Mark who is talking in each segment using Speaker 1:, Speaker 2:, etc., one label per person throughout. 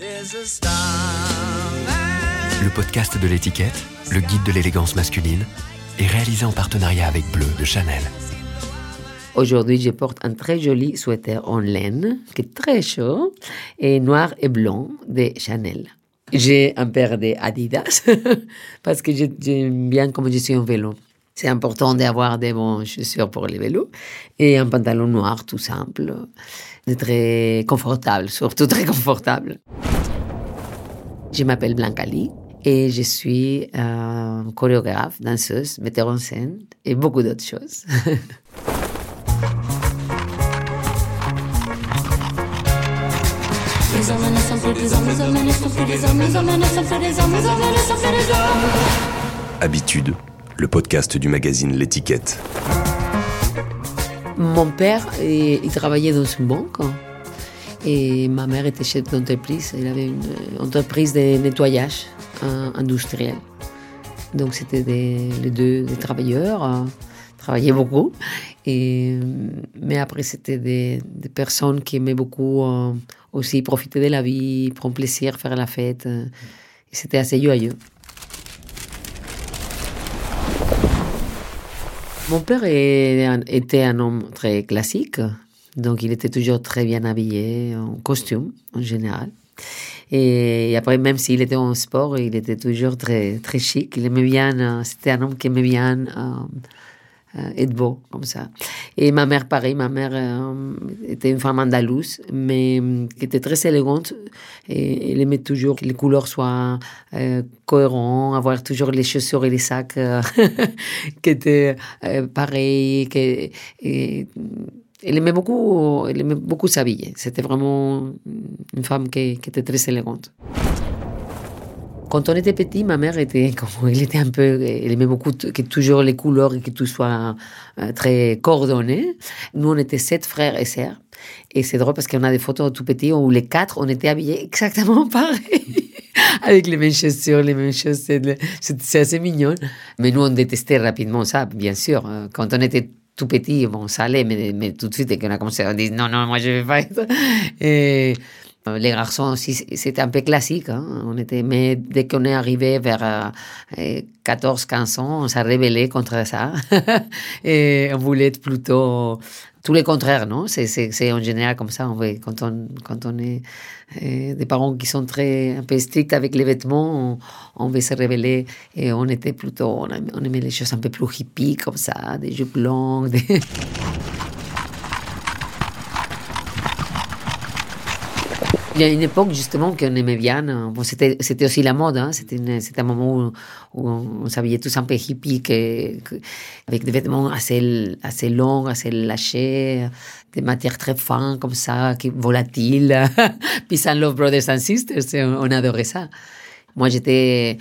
Speaker 1: Le podcast de l'étiquette, le guide de l'élégance masculine, est réalisé en partenariat avec Bleu de Chanel.
Speaker 2: Aujourd'hui, je porte un très joli sweater en laine, qui est très chaud, et noir et blanc de Chanel. J'ai un paire de Adidas, parce que j'aime bien comme je suis en vélo. C'est important d'avoir des bons chaussures pour les vélos et un pantalon noir tout simple, très confortable, surtout très confortable. Je m'appelle Blancali et je suis euh, chorégraphe, danseuse, metteur en scène et beaucoup d'autres choses.
Speaker 1: Habitude, le podcast du magazine L'étiquette.
Speaker 2: Mon père, il travaillait dans une banque et ma mère était chef d'entreprise. Elle avait une entreprise de nettoyage euh, industriel. Donc c'était les deux des travailleurs, euh, travaillaient beaucoup. Et, mais après, c'était des, personnes qui aimaient beaucoup euh, aussi profiter de la vie, prendre plaisir, faire la fête. c'était assez joyeux. Mon père était un homme très classique, donc il était toujours très bien habillé, en costume en général. Et après, même s'il était en sport, il était toujours très, très chic. Il aimait bien, euh, c'était un homme qui aimait bien euh, être beau, comme ça. Et ma mère, pareil, ma mère était une femme andalouse, mais qui était très élégante. Et elle aimait toujours que les couleurs soient cohérentes, avoir toujours les chaussures et les sacs qui étaient pareils. et, elle aimait beaucoup, elle aimait beaucoup s'habiller. C'était vraiment une femme qui, était très élégante. Quand on était petit, ma mère était, comme était un peu, elle aimait beaucoup que toujours les couleurs et que tout soit euh, très coordonné. Nous, on était sept frères et sœurs. Et c'est drôle parce qu'on a des photos tout petits où les quatre, on était habillés exactement pareil. avec les mêmes chaussures, les mêmes chaussettes. C'est assez mignon. Mais nous, on détestait rapidement ça, bien sûr. Quand on était tout petit, bon, ça allait, mais, tout de suite, dès qu'on a commencé à dire non, non, moi je vais pas être. Et les garçons aussi, c'était un peu classique. Hein. On était, mais dès qu'on est arrivé vers 14, euh, 15 ans, on s'est rebellé contre ça. et on voulait être plutôt tout le contraire, non? C'est en général comme ça. On quand, on, quand on est euh, des parents qui sont très un peu stricts avec les vêtements, on, veut se révéler et on était plutôt, on, aimait les choses un peu plus hippies comme ça, des jupes longues. Il y a une époque justement qu'on aimait bien. Bon, c'était, c'était aussi la mode. Hein. C'était, un moment où, on s'habillait tous un peu hippie, avec des vêtements assez, assez longs, assez lâchés, des matières très fines comme ça, qui, volatiles. Peace and Love Brothers and Sisters, on adorait ça. Moi, j'étais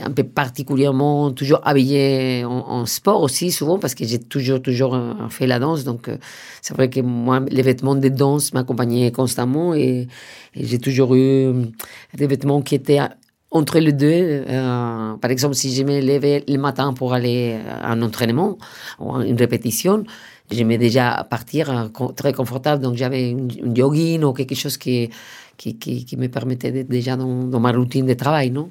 Speaker 2: un peu particulièrement toujours habillé en, sport aussi souvent parce que j'ai toujours toujours euh, fait la danse donc euh, c'est vrai que moi les vêtements de danse m'accompagnaient constamment et, j'ai toujours eu des vêtements qui étaient entre les deux, par exemple, si je me levais le matin pour aller à un entraînement ou une répétition, j'aimais déjà partir très confortable. Donc j'avais une, jogging ou quelque chose qui, qui, me permettait déjà dans, dans, ma routine de travail. Non?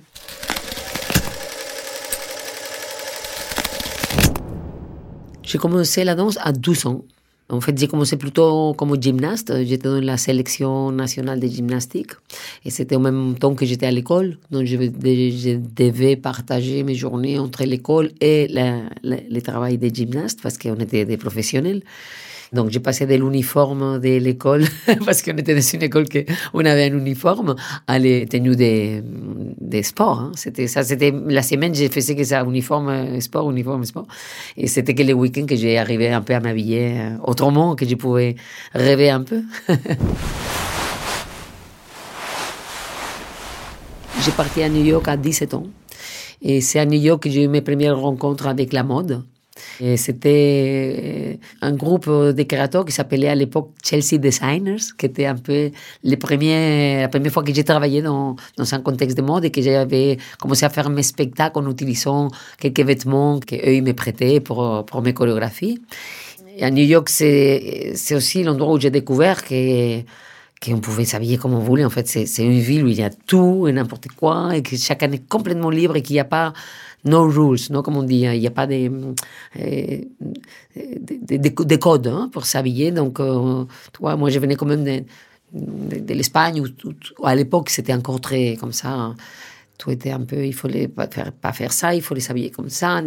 Speaker 2: J'ai commencé la danse à 12 ans. En fait, j'ai commencé plutôt comme gymnaste. J'étais dans la sélection nationale de gymnastique. Et c'était au même temps que j'étais à l'école. Donc, je, devais partager mes journées entre l'école et le travail de gymnaste parce qu'on était des professionnels. Donc j'ai passé de l'uniforme de l'école, parce qu'on était dans une école que on avait un uniforme, à les tenues des, des sports. Hein. C'était ça, c'était la semaine, j'ai fait que ça, uniforme sport, uniforme sport. Et c'était que le week-end que j'ai arrivé un peu à m'habiller euh, autrement, que je pouvais rêver un peu. j'ai parti à New York à 17 ans. Et c'est à New York que j'ai eu mes premières rencontres avec la mode. C'était euh, un groupe de créateurs qui s'appelait à l'époque Chelsea Designers, qui était un peu les premiers, la première fois que j'ai travaillé dans, dans un contexte de mode et que j'avais commencé à faire mes spectacles en utilisant quelques vêtements qu'eux me prêtaient pour, pour mes chorégraphies. Et à New York, c'est aussi l'endroit où j'ai découvert que qu'on pouvait s'habiller comme on voulait. En fait, c'est une ville où il y a tout et n'importe quoi, et que chacun est complètement libre et qu'il n'y a pas no rules, non, comme on dit, hein. il n'y a pas des, euh, des, des, codes hein, pour s'habiller. Donc, euh, toi, moi, je venais quand même de, de, l'Espagne, où, à l'époque, c'était encore très comme ça. Tout un peu, il fallait pas faire, pas faire ça, il fallait s'habiller comme ça.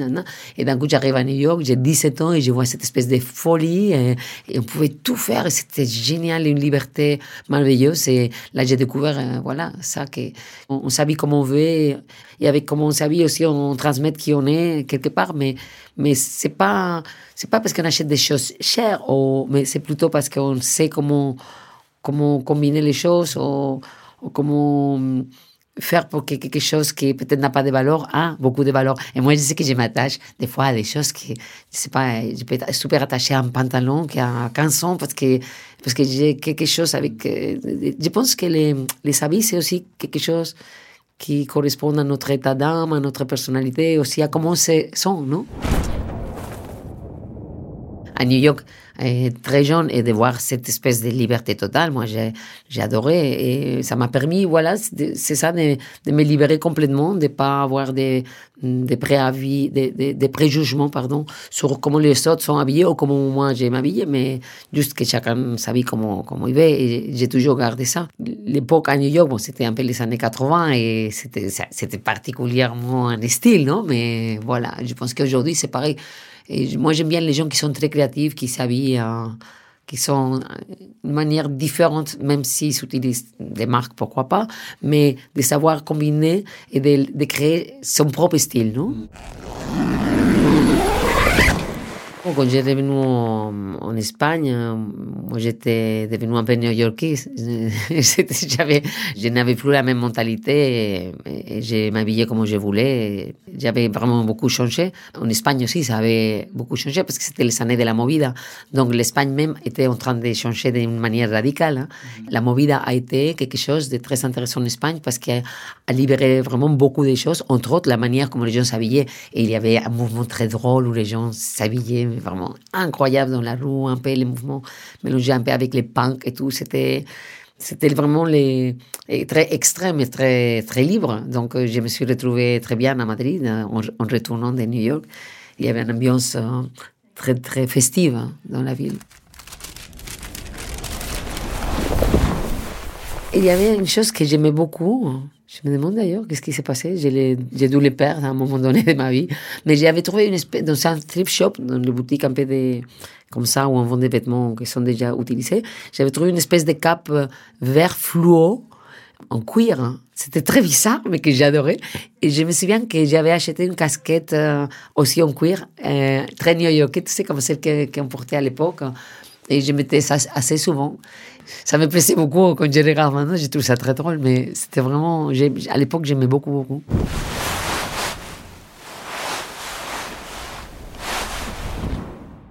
Speaker 2: Et d'un coup, j'arrive à New York, j'ai 17 ans et je vois cette espèce de folie et, on pouvait tout faire et c'était génial, une liberté merveilleuse. Et là, j'ai découvert, euh, voilà, ça, que on, s'habille comme on veut et, avec comment on s'habille aussi, on, transmet qui on est quelque part, mais, mais c'est pas, c'est pas parce qu'on achète des choses chères, mais c'est plutôt parce qu'on sait comment, comment combiner les choses ou, ou comment, faire pour que quelque chose qui peut-être n'a pas de valeur a beaucoup de valeur. Et moi, je sais que je m'attache des fois à des choses qui, je sais pas, je peux être super attaché à un pantalon qui a 15 ans parce que, parce que j'ai quelque chose avec, euh, je pense que les, les habits, c'est aussi quelque chose qui correspond à notre état d'âme, à notre personnalité, aussi à comment c'est sont, non? À New York, très jeune et de voir cette espèce de liberté totale. Moi, j'ai, adoré et ça m'a permis, voilà, c'est ça, de, de, me libérer complètement, de pas avoir des, des préavis, des, des, préjugements, pardon, sur comment les autres sont habillés ou comment moi j'ai m'habiller, mais juste que chacun s'habille comme, comme il veut et j'ai toujours gardé ça. L'époque à New York, bon, c'était un peu les années 80 et c'était, c'était particulièrement un style, non? Mais voilà, je pense qu'aujourd'hui, c'est pareil. Et moi, j'aime bien les gens qui sont très créatifs, qui s'habillent, euh, qui sont d'une manière différente, même s'ils utilisent des marques, pourquoi pas, mais de savoir combiner et de, de créer son propre style, non? Quand j'ai revenu en, Espagne, moi j'étais devenu un peu new-yorkais. j'avais, je n'avais plus la même mentalité et, je m'habillais comme je voulais. J'avais vraiment beaucoup changé. En Espagne aussi, ça avait beaucoup changé parce que c'était les années de la movida. Donc l'Espagne même était en train de changer d'une manière radicale. Hein. La movida a été quelque chose de très intéressant en Espagne parce qu'elle a libéré vraiment beaucoup de choses, entre autres la manière comme les gens s'habillaient. Et il y avait un mouvement très drôle où les gens s'habillaient vraiment incroyable dans la rue, un peu les mouvements mélangés un peu avec les punks et tout. C'était, c'était vraiment les, très extrême et très, très libre. Donc, euh, je me suis retrouvée très bien à Madrid euh, en, retournant de New York. Il y avait une ambiance euh, très, très festive hein, dans la ville. Il y avait une chose que j'aimais beaucoup, je me demande d'ailleurs qu'est-ce qui s'est passé. J'ai dû les perdre à un moment donné de ma vie. Mais j'avais trouvé une espèce, dans un thrift shop, dans les boutiques un peu comme ça, où on vend des vêtements qui sont déjà utilisés. J'avais trouvé une espèce de cape euh, vert fluo, en cuir. Hein. C'était très bizarre, mais que j'adorais. Et je me souviens que j'avais acheté une casquette euh, aussi en cuir, euh, très new-yorkais, tu sais, comme celle qu'on portait à l'époque. Et je mettais ça assez souvent ça me plaisait beaucoup quand je regarde maintenant. J'ai trouvé ça très drôle, mais c'était vraiment. À l'époque, j'aimais beaucoup, beaucoup.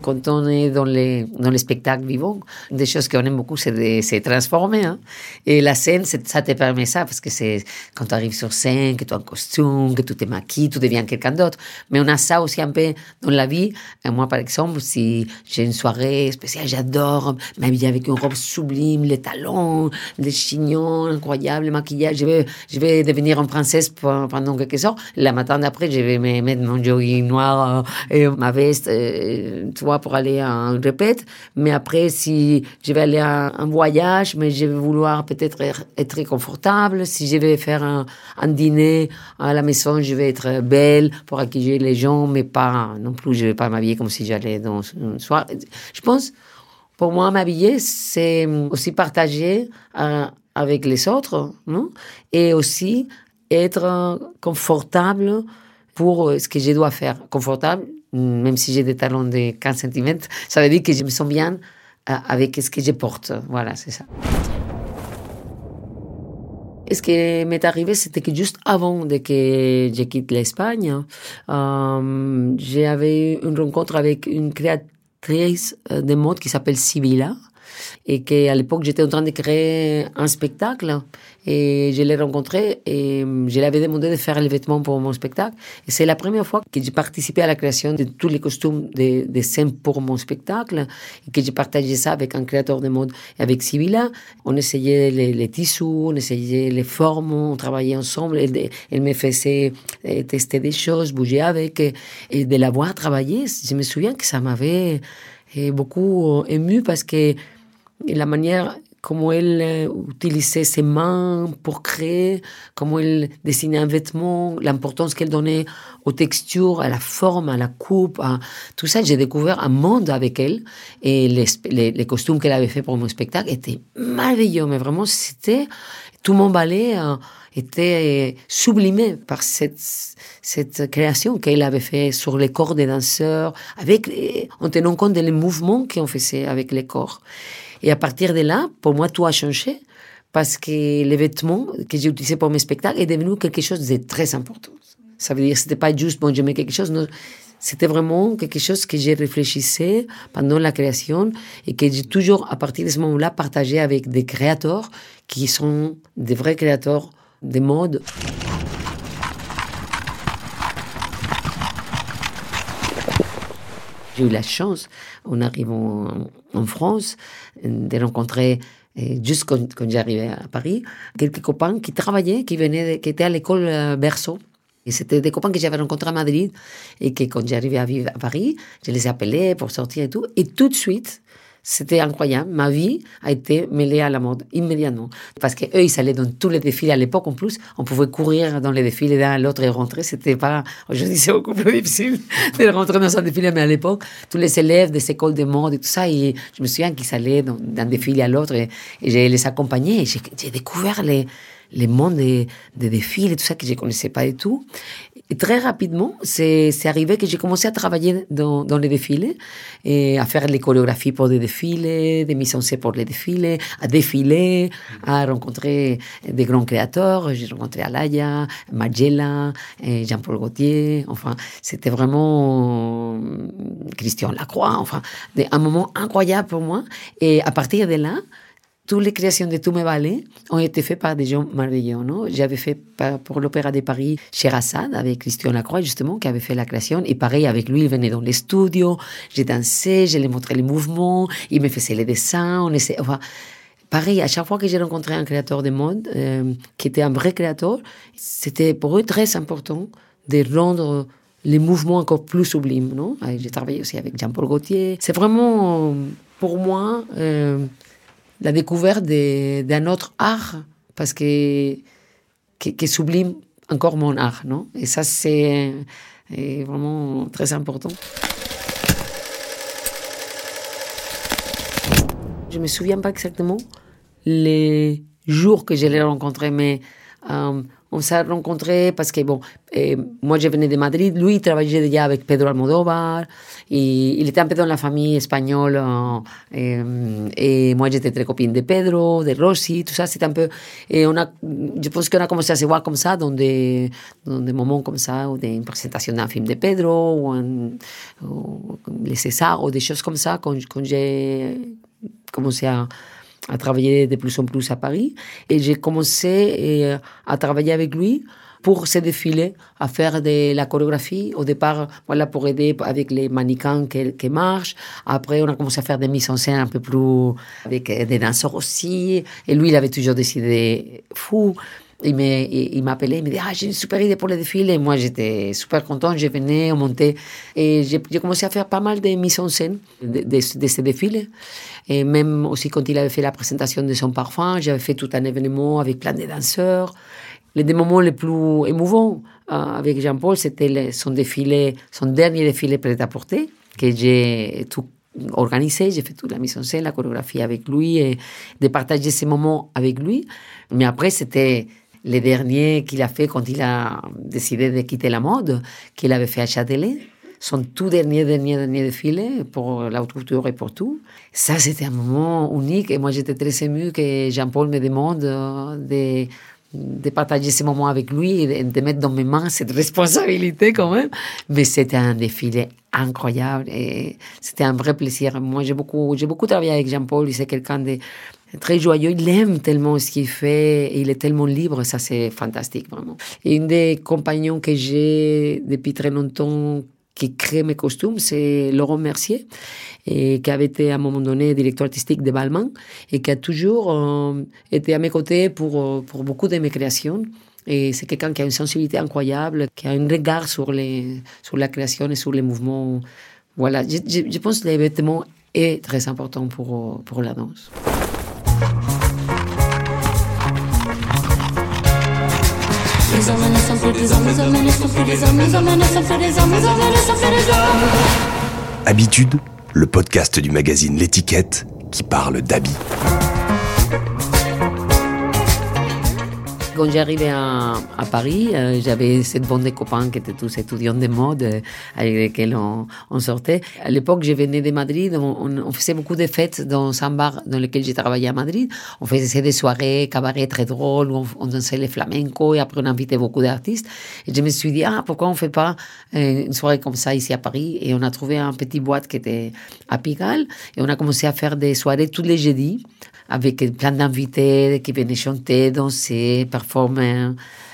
Speaker 2: Quand on est dans les, dans les spectacles vivants, des choses qu'on aime beaucoup, c'est de se transformer. Hein. Et la scène, ça te permet ça, parce que c'est quand tu arrives sur scène, que tu as un costume, que tu te maquilles, tu deviens quelqu'un d'autre. Mais on a ça aussi un peu dans la vie. Moi, par exemple, si j'ai une soirée spéciale, j'adore m'habiller avec une robe sublime, les talons, les chignons incroyables, le maquillage. Je vais, je vais devenir une princesse pendant quelques heures. La matin d'après, je vais me mettre mon jogging noir euh, et ma veste, euh, pour aller à un répète. Mais après, si je vais aller à un voyage, mais je vais vouloir peut-être être confortable. Si je vais faire un, dîner à la maison, je vais être belle pour accueillir les gens, mais pas non plus, je vais pas m'habiller comme si j'allais dans une soirée. Je pense, pour moi, m'habiller, c'est aussi partager euh, avec les autres, non? Et aussi être confortable pour ce que je dois faire. Confortable, même si j'ai des talons de 15 cm, ça veut dire que je me sens bien euh, avec ce que je porte. Voilà, c'est ça. Et ce qui m'est arrivé, c'était que juste avant de que je quitte l'Espagne, euh, j'avais une rencontre avec une créatrice euh, de mode qui s'appelle Sibila, et qu'à l'époque j'étais en train de créer un spectacle et je l'ai rencontré et je lui avais demandé de faire les vêtements pour mon spectacle. Et c'est la première fois que j'ai participé à la création de tous les costumes des de scènes pour mon spectacle et que j'ai partagé ça avec un créateur de mode et avec Sybilla. On essayait les, tissus, on essayait les formes, on travaillait ensemble. Elle, elle me faisait euh, tester des choses, bouger avec et de la voir travailler. Je me souviens que ça m'avait euh, beaucoup ému parce que la manière comment elle euh, utilisait ses mains pour créer, comment elle dessinait un vêtement, l'importance qu'elle donnait aux textures, à la forme, à la coupe, tout ça. J'ai découvert un monde avec elle et les, les, costumes qu'elle avait fait pour mon spectacle étaient merveilleux, mais vraiment c'était tout mon ballet euh, était sublimé par cette, cette création qu'elle avait fait sur les corps des danseurs, avec, en tenant compte des mouvements qu'on faisait avec les corps. Et à partir de là, pour moi, tout a changé parce que les vêtements que j'ai utilisés pour mes spectacles est devenu quelque chose de très important. Ça veut dire que c'était pas juste, bon, je mets quelque chose. C'était vraiment quelque chose que j'ai réfléchissé pendant la création et que j'ai toujours, à partir de ce moment-là, partagé avec des créateurs qui sont des vrais créateurs de mode. J'ai eu la chance, en arrivant en France, de rencontrer, euh, juste quand, j'arrivais à Paris, quelques copains qui travaillaient, qui, venaient, qui étaient à l'école euh, Berceau. Et c'était des copains que j'avais rencontrés à Madrid et que quand j'arrivais à vivre à Paris, je les appelais pour sortir et tout. Et tout de suite, c'était incroyable. Ma vie a été mêlée à la mode immédiatement. Parce qu'eux, ils allaient dans tous les défilés. À l'époque, en plus, on pouvait courir dans les défilés d'un à l'autre et rentrer. C'était pas, aujourd'hui, c'est beaucoup plus difficile de rentrer dans un défilé. Mais à l'époque, tous les élèves des écoles de mode et tout ça, je me souviens qu'ils allaient d'un défilé à l'autre et, et je les accompagnais. J'ai découvert les, les mondes des, des défilés et tout ça que je connaissais pas du tout. Et très rapidement, c'est arrivé que j'ai commencé à travailler dans, les défilés, et à faire les chorégraphies pour des défilés, des mises en scène pour les défilés, à défiler, à rencontrer des grands créateurs. J'ai rencontré Alaya, Magella, Jean-Paul Gaultier. Enfin, c'était vraiment Christian Lacroix. Enfin, un moment incroyable pour moi. Et à partir de là, toutes les créations de tous mes ballets ont été faites par des gens merveilleux. J'avais fait pour l'Opéra de Paris Sherazade avec Christian Lacroix, justement, qui avait fait la création. Et pareil, avec lui, il venait dans les studios, j'ai dansé, je lui montrais les mouvements, il me faisait les dessins. On essaie, enfin, pareil, à chaque fois que j'ai rencontré un créateur de mode, euh, qui était un vrai créateur, c'était pour eux très important de rendre les mouvements encore plus sublimes. Non? J'ai travaillé aussi avec Jean-Paul Gaultier. C'est vraiment, pour moi, euh, la découverte d'un autre art, parce que qui, sublime encore mon art, non Et ça, c'est vraiment très important. Je me souviens pas exactement les jours que je l'ai rencontré, mais on s'est rencontrés parce que, bon, eh, moi je venais de Madrid, lui il travaillait déjà avec Pedro Almodóvar, et il était un peu dans la famille espagnole, et, eh, moi j'étais très copine de Pedro, de Rossi, tout ça, c'était un peu. Et je pense qu'on a commencé à se voir comme ça, dans des, dans des moments comme ça, ou des présentations d'un film de Pedro, ou, un, ou les ou des choses comme ça, quand, quand j'ai commencé à à travailler de plus en plus à Paris. Et j'ai commencé euh, à travailler avec lui pour se défiler, à faire de la chorégraphie. Au départ, voilà, pour aider avec les mannequins qui, marchent. Après, on a commencé à faire des mises en scène un peu plus avec des danseurs aussi. Et lui, il avait toujours des idées fous. Il m'appelait, il me dit Ah, j'ai une super idée pour le défilé. Et moi, j'étais super content, je venais, on montait. Et j'ai commencé à faire pas mal de mises en scène de, de, de ce défilé. Et même aussi quand il avait fait la présentation de son parfum, j'avais fait tout un événement avec plein de danseurs. Les moments les plus émouvants euh, avec Jean-Paul, c'était son défilé, son dernier défilé prêt-à-porter, que j'ai tout organisé, j'ai fait toute la mise en scène, la chorégraphie avec lui et de partager ces moments avec lui. Mais après, c'était les derniers qu'il a fait quand il a décidé de quitter la mode, qu'il avait fait à Châtelet. Son tout dernier, dernier, dernier défilé pour la et pour tout. Ça, c'était un moment unique et moi, j'étais très émue que Jean-Paul me demande de, partager ces moments avec lui et de mettre dans mes mains cette responsabilité quand même. Mais c'était un défilé incroyable et c'était un vrai plaisir. Moi, j'ai beaucoup, j'ai beaucoup travaillé avec Jean-Paul. C'est quelqu'un de très joyeux. Il aime tellement ce qu'il fait et il est tellement libre. Ça, c'est fantastique, vraiment. Et une des compagnons que j'ai depuis très longtemps qui crée mes costumes, c'est Laurent Mercier, et qui avait été à un moment donné directeur artistique de Balmain et qui a toujours euh, été à mes côtés pour, euh, pour beaucoup de mes créations. Et c'est quelqu'un qui a une sensibilité incroyable, qui a un regard sur, les, sur la création et sur les mouvements. Voilà, je, pense que les vêtements est très important pour, pour la danse.
Speaker 1: Habitude, le podcast du magazine L'étiquette qui parle d'habits.
Speaker 2: Quand j'arrivais à, à Paris, euh, j'avais cette bande de copains qui étaient tous étudiants de mode euh, avec lesquels on, sortait. À l'époque, je venais de Madrid, on, faisait beaucoup de fêtes dans un bar dans lequel j'ai travaillé à Madrid. On faisait des soirées, cabaret très drôles, où on, dansait les flamenco et après on invitait beaucoup d'artistes. Et je me suis dit, ah, pourquoi on fait pas euh, une soirée comme ça ici à Paris? Et on a trouvé un petit boîte qui était à Pigalle et on a commencé à faire des soirées tous les jeudis avec plein d'invités qui venaient chanter, danser, performer.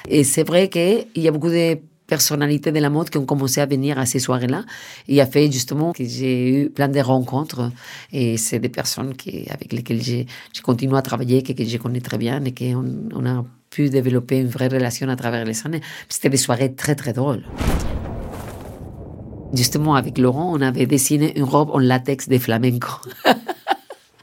Speaker 2: Et c'est vrai qu'il y a beaucoup de personnalités de la mode qui ont commencé à venir à ces soirées-là. Il a fait justement que j'ai eu plein de rencontres et c'est des personnes qui, avec lesquelles j'ai continué à travailler, que, que je connais très bien et qu'on on a pu développer une vraie relation à travers les années. C'était des soirées très très drôles. Justement, avec Laurent, on avait dessiné une robe en latex de flamenco.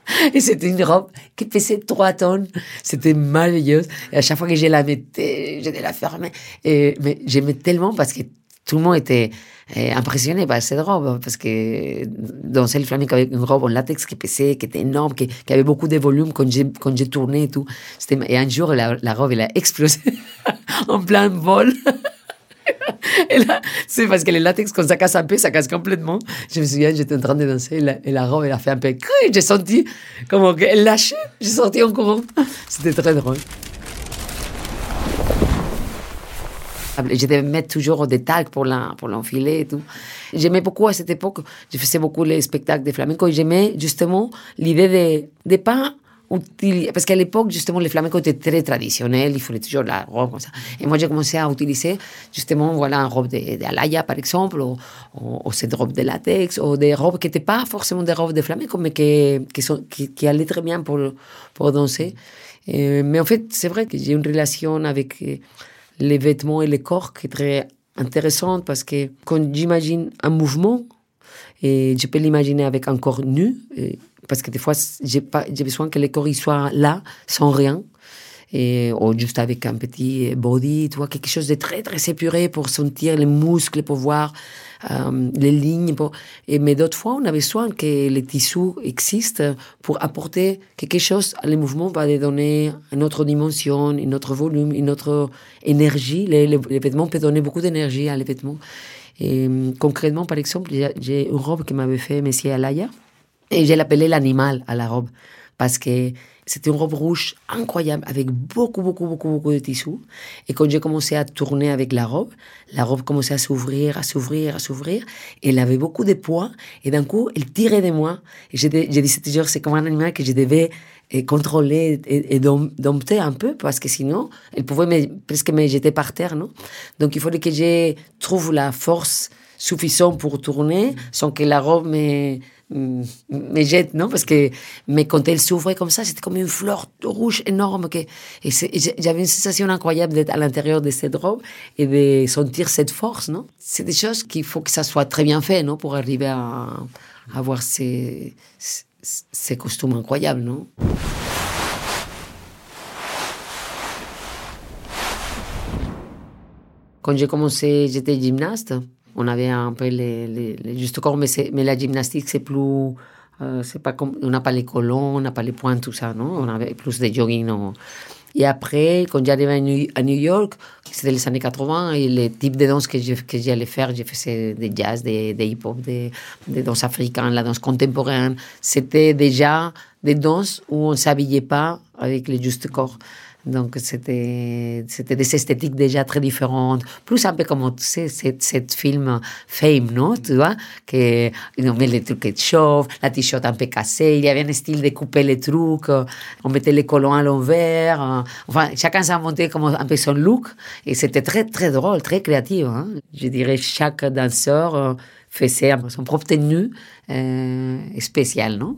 Speaker 2: Et c'était une robe qui pesait 3 tonnes. C'était merveilleuse. Et à chaque fois que je la mettais, je la fermer. Et, mais j'aimais tellement parce que tout le monde était eh, impressionné par cette robe. Parce que danser le flamenco avec une robe en latex qui pesait, qui était énorme, qui, avait beaucoup de volume quand j'ai, quand j'ai tourné et tout. Et un jour, la robe, elle a explosé en plein vol. et là, c'est parce que le latex, quand ça casse un peu, ça casse complètement. Je me souviens, j'étais en train de danser et la, robe, elle a fait un peu. J'ai senti comme qu'elle lâchait. J'ai sorti en courant. C'était très drôle. Je devais mettre toujours des tags pour l'enfiler et tout. J'aimais beaucoup à cette époque, je faisais beaucoup les spectacles de flamenco et j'aimais justement l'idée de ne pas parce qu'à l'époque, justement, les flamencos étaient très traditionnels, il fallait toujours la robe comme ça. Et moi, j'ai commencé à utiliser, justement, voilà, une robe d'Alaya, par exemple, ou, cette robe de latex, ou des robes qui n'étaient pas forcément des robes de flamenco, mais qui, allaient très bien pour, pour danser. Mais en fait, c'est vrai que j'ai une relation avec euh, les vêtements et le corps qui est très intéressante parce que quand j'imagine un mouvement, et je peux l'imaginer avec un corps nu, parce que des fois, j'ai besoin que le corps soit là, sans rien. Et, ou juste avec un petit body, tu vois, quelque chose de très, très épuré pour sentir les muscles, pour voir euh, les lignes. Et, mais d'autres fois, on a besoin que les tissus existent pour apporter quelque chose. Les mouvements va donner une autre dimension, une autre volume, une autre énergie. Les, les, vêtements peuvent donner beaucoup d'énergie à les vêtements. Et concrètement, par exemple, j'ai une robe que m'avait fait Messier Alaya. Et je l'appelais l'animal à la robe parce que c'était une robe rouge incroyable avec beaucoup, beaucoup, beaucoup, beaucoup de tissus. Et quand j'ai commencé à tourner avec la robe, la robe commençait à s'ouvrir, à s'ouvrir, à s'ouvrir. Elle avait beaucoup de poids et d'un coup, elle tirait de moi. Et j'ai dit, genre, c'est comme un animal que je devais eh, contrôler et, et dompter un peu parce que sinon, elle pouvait me, presque me jeter par terre, non? Donc il fallait que je trouve la force suffisante pour tourner sans que la robe me, me jette, non Parce que mais quand elle s'ouvrait comme ça, c'était comme une fleur rouge énorme. Et j'avais une sensation incroyable d'être à l'intérieur de cette robe et de sentir cette force, non C'est des choses qu'il faut que ça soit très bien fait, non Pour arriver à, avoir ces, ces costumes incroyables, non Quand j'ai commencé, j'étais gymnaste on avait un peu les, les, les juste corps, mais, mais la gymnastique, c'est plus. Euh, c'est pas comme, on n'a pas les colons, on n'a pas les points, tout ça, non? On avait plus de jogging, non Et après, quand j'arrivais à New York, c'était les années 80, et les types de danse que j'allais faire, j'ai fait des jazz, des, hip-hop, des, des danses africaines, la danse contemporaine. C'était déjà des danses où on ne s'habillait pas avec les juste corps. Donc, c'était, des esthétiques déjà très différentes. Plus un peu comme, tu sais, cette, film Fame, non? Tu vois? Que, on met les trucs chauves, la t-shirt un peu cassée. Il y avait un style de couper les trucs. On mettait les colons à l'envers. Enfin, chacun s'est comme un peu son look. Et c'était très, très drôle, très créatif. Hein? Je dirais, chaque danseur euh, faisait son propre tenue euh, spéciale, non?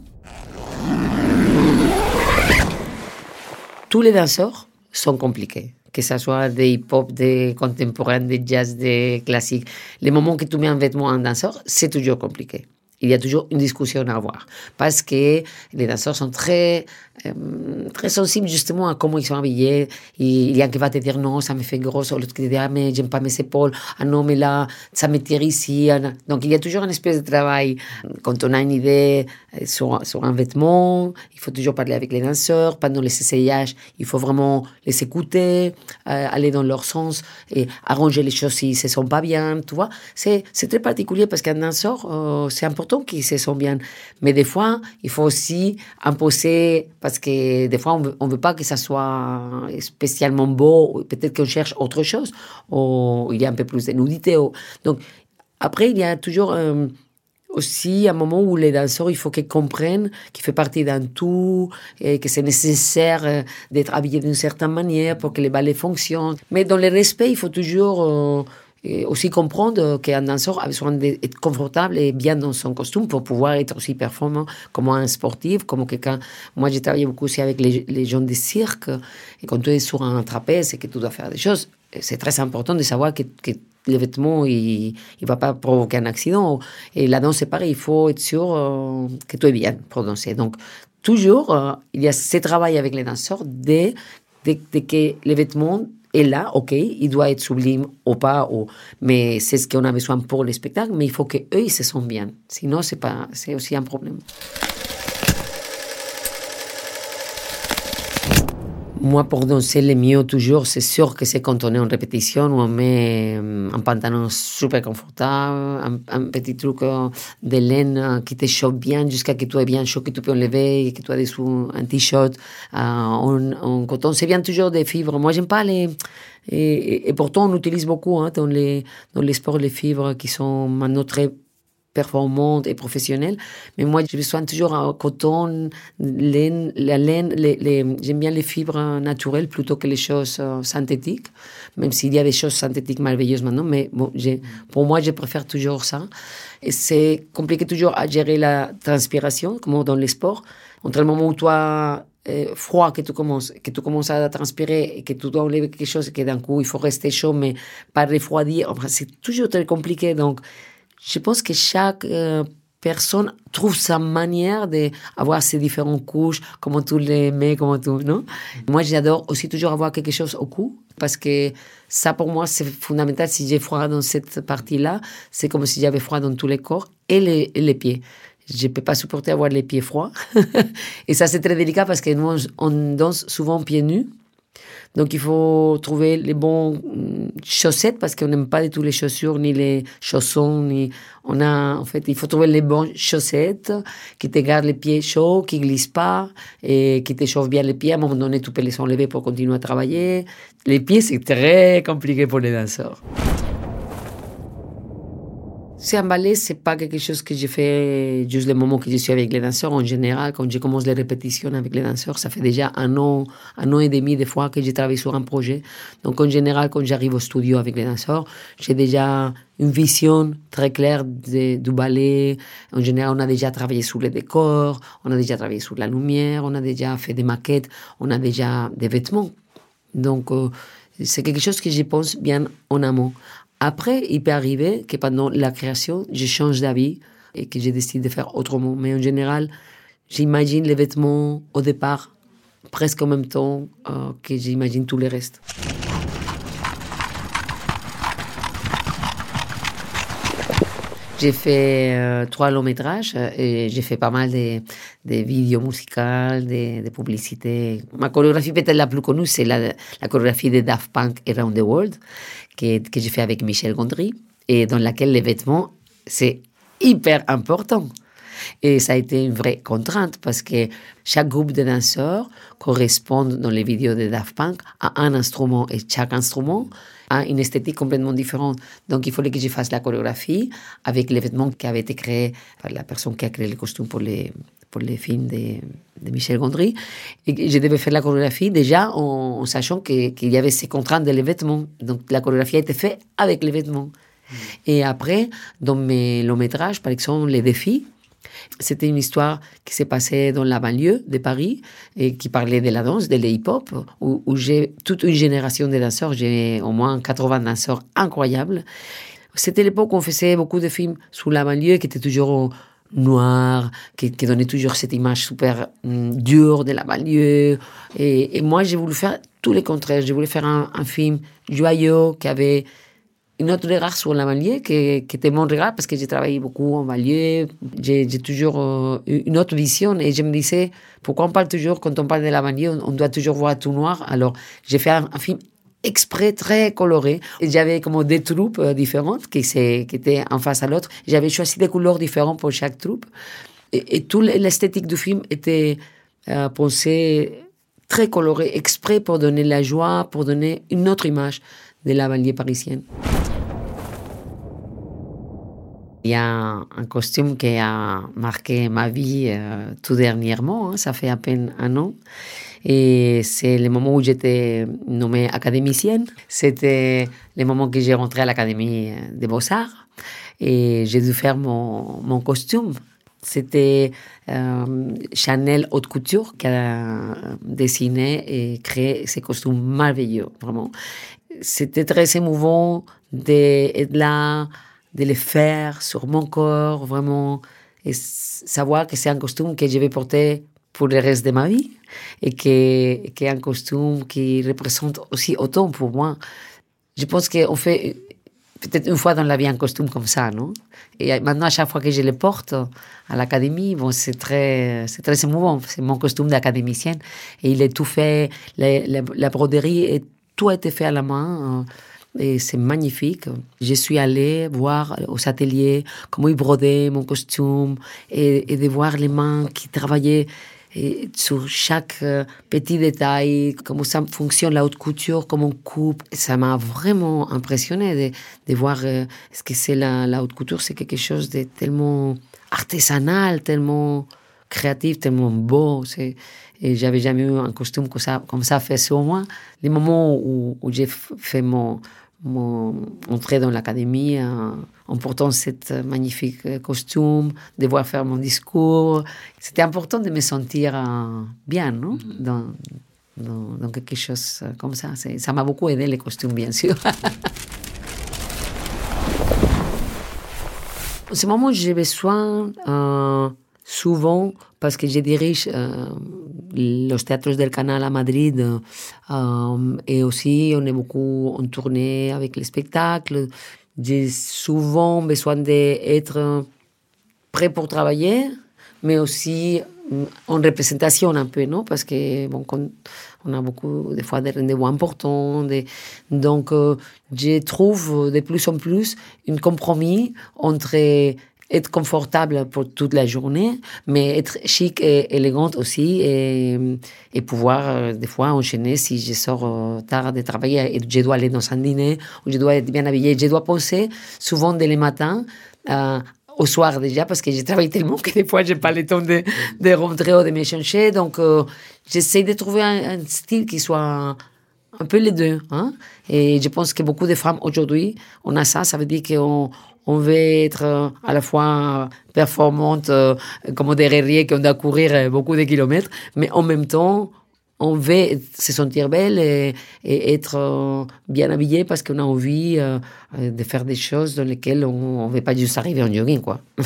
Speaker 2: Tous les danseurs sont compliqués, que ce soit des hip-hop, des contemporains, des jazz, des classiques. Les moments que tu mets un vêtement en danseur, c'est toujours compliqué il y a toujours une discussion à avoir. Parce que les danseurs sont très, euh, très sensibles justement à comment ils sont habillés. Il y a un qui va te dire non, ça me fait gros, l'autre qui te dit ah, mais j'aime pas mes épaules, ah non, mais là, ça me tire ici. Donc il y a toujours une espèce de travail. Quand on a une idée euh, sur, sur un vêtement, il faut toujours parler avec les danseurs. Pendant les essayages, il faut vraiment les écouter, euh, aller dans leur sens et arranger les choses si ne sont pas bien, tu vois. C'est très particulier parce qu'un danseur, c'est important qui se sont bien. Mais des fois, il faut aussi imposer, parce que des fois, on ne veut pas que ça soit spécialement beau, peut-être qu'on cherche autre chose, ou il y a un peu plus de nudité. Donc, après, il y a toujours euh, aussi un moment où les danseurs, il faut qu'ils comprennent qu'il fait partie d'un tout, et que c'est nécessaire euh, d'être habillé d'une certaine manière pour que les ballets fonctionnent. Mais dans le respect, il faut toujours... Euh, et aussi comprendre qu'un danseur a besoin d'être confortable et bien dans son costume pour pouvoir être aussi performant comme un sportif, comme quelqu'un. Moi, j'ai travaillé beaucoup aussi avec les, gens de cirque. Et quand tu es sur un trapèze et que tu dois faire des choses, c'est très important de savoir que, que le vêtement, il ne va pas provoquer un accident. Et la danse, c'est pareil, il faut être sûr euh, que tu es bien pour danser. Donc, toujours, euh, il y a ce travail avec les danseurs de, de, de que les vêtements et là, ok, il doit être sublime ou pas, ou, mais c'est ce qu'on a besoin pour le spectacle, mais il faut qu'eux, ils se sentent bien. Sinon, c'est pas, aussi un problème. Moi, pour danser le mieux, toujours, c'est sûr que c'est quand on est en répétition, où on met euh, un pantalon super confortable, un, petit truc euh, de laine euh, qui te chauffe bien jusqu'à que tu aies bien chaud, que tu peux enlever, que tu aies dessous un t-shirt en, coton. C'est bien toujours des fibres. Moi, j'aime pas les... Et, pourtant, on utilise beaucoup hein, dans, les, dans les sports les fibres qui sont maintenant très performante et professionnelle. Mais moi, je besoin toujours en coton, laine, la laine, j'aime bien les fibres naturelles plutôt que les choses euh, synthétiques, même s'il y a des choses synthétiques merveilleuses maintenant. Mais bon, pour moi, je préfère toujours ça. Et c'est compliqué toujours à gérer la transpiration, comme dans les sports. Entre le moment où toi euh, froid que tu commences, que tu commences à transpirer et que tu dois enlever quelque chose et que d'un coup il faut rester chaud mais pas refroidir, c'est toujours très compliqué. Donc je pense que chaque euh, personne trouve sa manière d'avoir ces différentes couches, comment tu les mets, comment tu, non? Moi, j'adore aussi toujours avoir quelque chose au cou, parce que ça, pour moi, c'est fondamental. Si j'ai froid dans cette partie-là, c'est comme si j'avais froid dans tous les corps et les, les pieds. Je ne peux pas supporter avoir les pieds froids. et ça, c'est très délicat parce que nous, on danse souvent pieds nus. Donc il faut trouver les bons mm, chaussettes parce qu'on n'aime pas du tout les chaussures ni les chaussons. Ni... On a, en fait, il faut trouver les bonnes chaussettes qui te gardent les pieds chauds, qui glissent pas et qui te chauffent bien les pieds. À un moment donné, tu peux les enlever pour continuer à travailler. Les pieds, c'est très compliqué pour les danseurs. C'est un ballet, c'est pas quelque chose que j'ai fait juste le moment que je suis avec les danseurs. En général, quand je commence les répétitions avec les danseurs, ça fait déjà un an, un an et demi des fois que j'ai travaillé sur un projet. Donc en général, quand j'arrive au studio avec les danseurs, j'ai déjà une vision très claire du ballet. En général, on a déjà travaillé sur les décors, on a déjà travaillé sur la lumière, on a déjà fait des maquettes, on a déjà des vêtements. Donc euh, c'est quelque chose que je pense bien en amont. Après, il peut arriver que pendant la création, je change d'avis et que je décide de faire autrement. Mais en général, j'imagine les vêtements au départ presque en même temps euh, que j'imagine tous les restes. J'ai fait euh, trois longs métrages euh, et j'ai fait pas mal de, vidéos musicales, de, publicités. Ma chorégraphie peut-être la plus connue, c'est la, chorégraphie de Daft Punk Around the World, que j'ai fait avec Michel Gondry, et dans laquelle les vêtements, c'est hyper important. Et ça a été une vraie contrainte parce que chaque groupe de danseurs correspond dans les vidéos de Daft Punk à un instrument et chaque instrument a une esthétique complètement différente. Donc il fallait que je fasse la chorégraphie avec les vêtements qui avaient été créés par la personne qui a créé les costumes pour les, pour les films de, de Michel Gondry. Et je devais faire la chorégraphie déjà en, sachant qu'il y avait ces contraintes de les vêtements. Donc la chorégraphie a été faite avec les vêtements. Et après, dans mes longs métrages, par exemple, Les Défis, c'était une histoire qui s'est passée dans la banlieue de Paris et qui parlait de la danse, de l'hip-hop, où, j'ai toute une génération de danseurs. J'ai au moins 80 danseurs incroyables. C'était l'époque où on faisait beaucoup de films sous la banlieue qui étaient toujours noirs, qui, donnaient toujours cette image super mm, dure de la banlieue. Et, et moi, j'ai voulu faire tous les contraires. J'ai voulu faire un, un film joyeux qui avait une autre regard sur la banlieue qui, était mon regard parce que j'ai travaillé beaucoup en banlieue. J'ai toujours euh, une autre vision et je me disais, pourquoi on parle toujours, quand on parle de la banlieue, on, doit toujours voir tout noir. Alors, j'ai fait un, film exprès très coloré. J'avais comme des troupes euh, différentes qui, étaient en face à l'autre. J'avais choisi des couleurs différentes pour chaque troupe. Et, et toute l'esthétique du film était euh, pensée très colorée, exprès pour donner la joie, pour donner une autre image de la banlieue parisienne. Il y a un, costume qui a marqué ma vie euh, tout dernièrement, hein, ça fait à peine un an. Et c'est le moment où j'étais nommée académicienne. C'était le moment que j'ai rentré à l'Académie des Beaux-Arts. Et j'ai dû faire mon, mon costume. C'était euh, Chanel Haute Couture qui a dessiné et créé ces costumes merveilleux, vraiment. C'était très émouvant d'être là de les faire sur mon corps, vraiment, et savoir que c'est un costume que je vais porter pour le reste de ma vie et que, que un costume qui représente aussi autant pour moi. Je pense qu'on fait peut-être une fois dans la vie un costume comme ça, non? Et maintenant, à chaque fois que je le porte à l'académie, bon, c'est très, très émouvant. C'est mon costume d'académicienne et il est tout fait, la, broderie, et tout a été fait à la main et c'est magnifique. Je suis allée voir aux ateliers comment ils brodaient mon costume et, de voir les mains qui travaillaient sur chaque euh, petit détail, comment ça fonctionne la haute couture, comment on coupe. Ça m'a vraiment impressionné de, de voir euh, ce que c'est la, haute couture. C'est quelque chose de tellement artisanal, tellement créatif, tellement beau. Et j'avais jamais eu un costume comme ça, fait sur moi. Les moments où j'ai fait mon, mon entrée dans l'académie en, en, portant cette magnifique costume, de voir faire mon discours. C'était important de me sentir euh, bien non? Mm-hmm. dans, dans, dans, quelque chose comme ça. Ça m'a beaucoup aidé les costumes, bien sûr. en ce moment, j'ai besoin euh, souvent parce que je dirige euh, los teatros del Canal à Madrid euh, et aussi on est beaucoup en tournée avec les spectacles. J'ai souvent besoin d'être prêt pour travailler, mais aussi en représentation un peu, non? Parce que bon, on a beaucoup des fois des rendez-vous importants, donc euh, je trouve de plus en plus un compromis entre être confortable pour toute la journée, mais être chic et élégante aussi et, pouvoir euh, des fois enchaîner si je sors euh, tard de travailler et je dois aller dans un dîner ou je dois être bien habillée. Je dois penser souvent dès le matin euh, au soir déjà parce que je travaille tellement que des fois j'ai pas le temps de, de rentrer ou de me changer. Donc j'essaie de trouver un, un, style qui soit un peu les deux. Hein? Et je pense que beaucoup de femmes aujourd'hui, on a ça, ça veut dire qu'on on veut être euh, à la fois performante euh, comme des guerriers qui ont doit courir euh, beaucoup de kilomètres, mais en même temps, on veut se sentir belle et, et être bien habillée parce qu'on a envie de faire des choses dans lesquelles on ne veut pas juste arriver en jogging, quoi.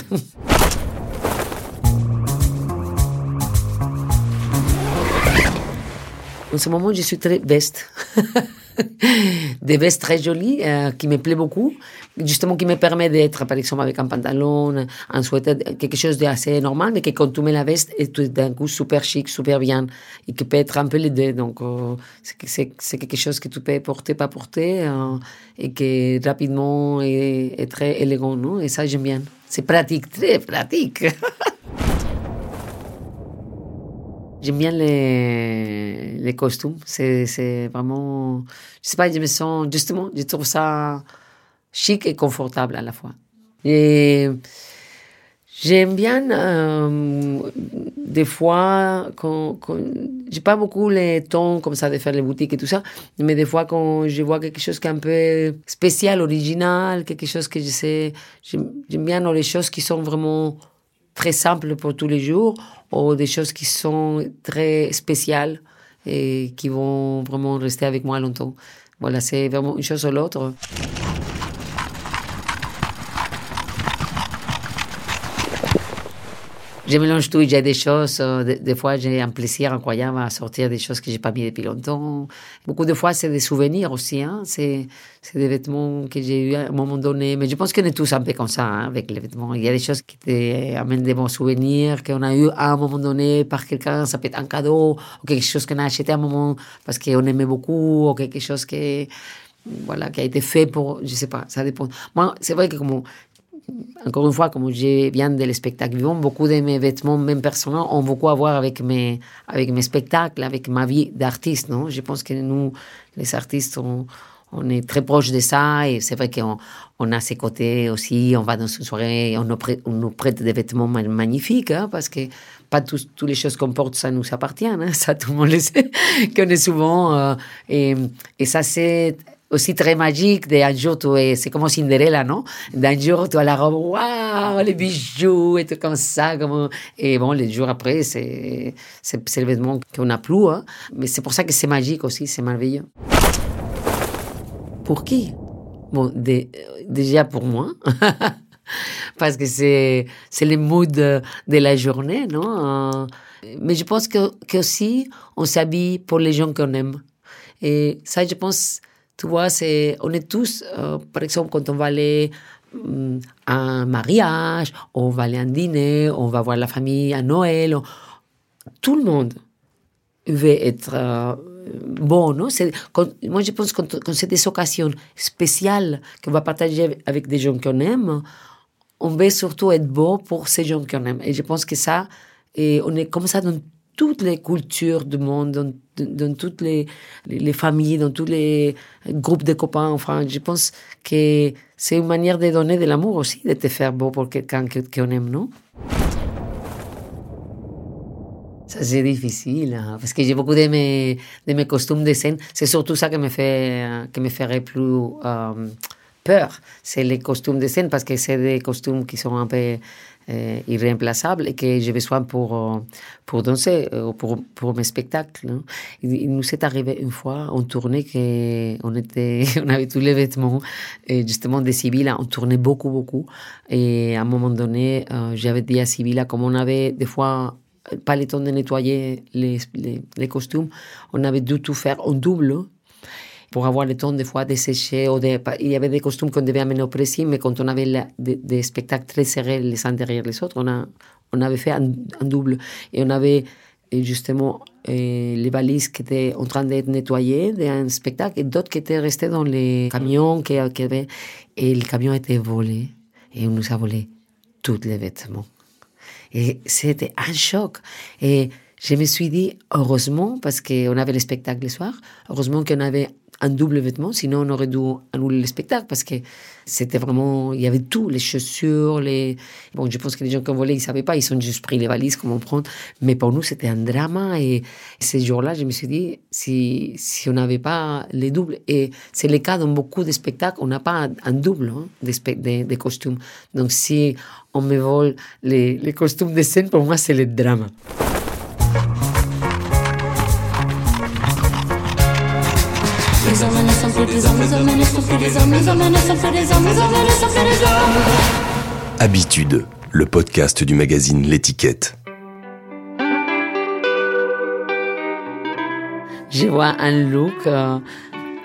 Speaker 2: en ce moment, je suis très veste. des vestes très jolies euh, qui me plaît beaucoup, justement qui me permet d'être par exemple avec un pantalon, un sweater, quelque chose d'assez normal, mais que quand tu mets la veste est tout d'un coup super chic, super bien, et qui peut être un peu les deux. Donc euh, c'est quelque chose que tu peux porter, pas porter, euh, et qui rapidement est, est très élégant, non? Et ça j'aime bien. C'est pratique, très pratique. J'aime bien les, les costumes. C'est vraiment. Je sais pas, je me sens. Justement, je trouve ça chic et confortable à la fois. Et j'aime bien, euh, des fois, quand, quand j'ai pas beaucoup les temps comme ça de faire les boutiques et tout ça, mais des fois, quand je vois quelque chose qui est un peu spécial, original, quelque chose que je sais. J'aime bien les choses qui sont vraiment très simples pour tous les jours ou des choses qui sont très spéciales et qui vont vraiment rester avec moi longtemps. Voilà, c'est vraiment une chose ou l'autre. Je mélange tout. J'ai des choses, euh, des, fois j'ai un plaisir incroyable à sortir des choses que j'ai pas mis depuis longtemps. Beaucoup de fois c'est des souvenirs aussi. Hein. C'est, des vêtements que j'ai eu à un moment donné. Mais je pense qu'on est tous un peu comme ça hein, avec les vêtements. Il y a des choses qui t'amènent des bons souvenirs qu'on a eu à un moment donné par quelqu'un. Ça peut être un cadeau ou quelque chose qu'on a acheté à un moment parce qu'on aimait beaucoup ou quelque chose qui voilà, qui a été fait pour, je sais pas, ça dépend. Moi, c'est vrai que comme encore une fois, comme je viens de spectacle vivant, beaucoup de mes vêtements, même personnels, ont beaucoup à voir avec mes, avec mes spectacles, avec ma vie d'artiste. Non? Je pense que nous, les artistes, on, on est très proches de ça et c'est vrai qu'on on a ces côtés aussi. On va dans une soirée, on nous prête, on nous prête des vêtements magnifiques hein, parce que pas toutes les choses qu'on porte, ça nous appartient. Hein, ça, tout le monde le sait, qu'on est souvent. Euh, et, et ça, c'est aussi très magique d'un jour tu es, c'est comme Cinderella, non? D'un jour tu as la robe, waouh, les bijoux et tout comme ça, comme, et bon, les jours après, c'est, c'est, le vêtement qu'on n'a plus, hein. Mais c'est pour ça que c'est magique aussi, c'est merveilleux. Pour qui? Bon, déjà pour moi. Parce que c'est, c'est le mood de, la journée, non? Mais je pense que, que aussi, on s'habille pour les gens qu'on aime. Et ça, je pense, tu vois, c'est, on est tous, euh, par exemple, quand on va aller mm, à un mariage, on va aller à un dîner, on va voir la famille à Noël, tout le monde veut être euh, bon, non Moi, je pense que quand, c'est des occasions spéciales qu'on va partager avec des gens qu'on aime, on veut surtout être beau pour ces gens qu'on aime. Et je pense que ça, et on est comme ça dans toutes les cultures du monde, dans, toutes les, les, familles, dans tous les groupes de copains. Enfin, je pense que c'est une manière de donner de l'amour aussi, de te faire beau pour quelqu'un qu'on aime, non? Ça, c'est difficile, hein, parce que j'ai beaucoup de mes, de mes costumes de scène. C'est surtout ça qui me, fait, qui me ferait plus euh, peur. C'est les costumes de scène, parce que c'est des costumes qui sont un peu euh, irréemplaçable et que j'ai besoin pour, euh, pour danser, euh, pour, pour mes spectacles. Hein. Il, nous est arrivé une fois, on tournait, que on, avait tous les vêtements, et justement des Sibylla, on tournait beaucoup, beaucoup. Et à un moment donné, j'avais dit à Sibylla, comme on avait des fois pas le temps de nettoyer les, les, les costumes, on avait dû tout faire en double pour avoir le temps des fois de sécher. Ou de, il y avait des costumes qu'on devait amener au précis, mais quand on avait des, spectacles très serrés les uns derrière les autres, on, a, on avait fait un, double. Et on avait justement euh, les valises qui étaient en train d'être nettoyées d'un spectacle et d'autres qui étaient restées dans les camions qui, qui avaient, et le camion était volé et on nous a volé tous les vêtements. Et c'était un choc. Et je me suis dit, heureusement, parce qu'on avait le spectacle le soir, heureusement qu'on avait un double vêtement, sinon on aurait dû annuler le spectacle parce que c'était vraiment, il y avait tout, les chaussures, les... Bon, je pense que les gens qui ont volé, ils savaient pas, ils ont juste pris les valises comme on prend, mais pour nous c'était un drama et ces jours-là, je me suis dit, si, si on n'avait pas les doubles, et c'est le cas dans beaucoup de spectacles, on n'a pas un double hein, de, costumes. Donc si on me vole les, les costumes de scène, pour moi c'est le drama.
Speaker 1: Habitude, le podcast du magazine L'étiquette.
Speaker 2: Je vois un look euh,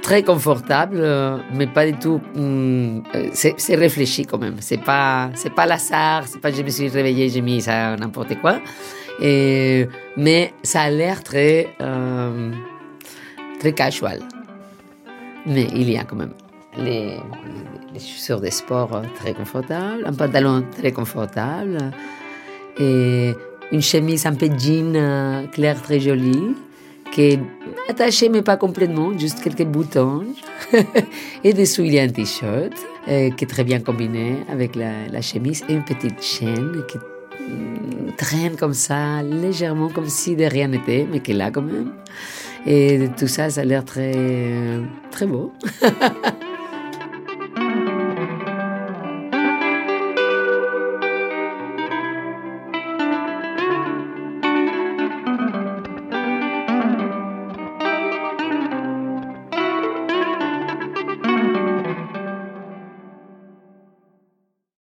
Speaker 2: très confortable, euh, mais pas du tout. hum, c'est c'est réfléchi quand même. C'est pas, c'est pas l'hasard. C'est pas je me suis réveillé, j'ai mis ça n'importe quoi. Et, mais ça a l'air très, euh, très casual. Mais il y a quand même les, chaussures de sport très confortables, un pantalon très confortable et une chemise un peu jean euh, clair très jolie qui est attachée mais pas complètement, juste quelques boutons. Et dessous il y a un t-shirt euh, qui est très bien combiné avec la, la chemise et une petite chaîne qui mm, traîne comme ça légèrement comme si de rien n'était mais qui est là quand même et tout ça ça a l'air très très beau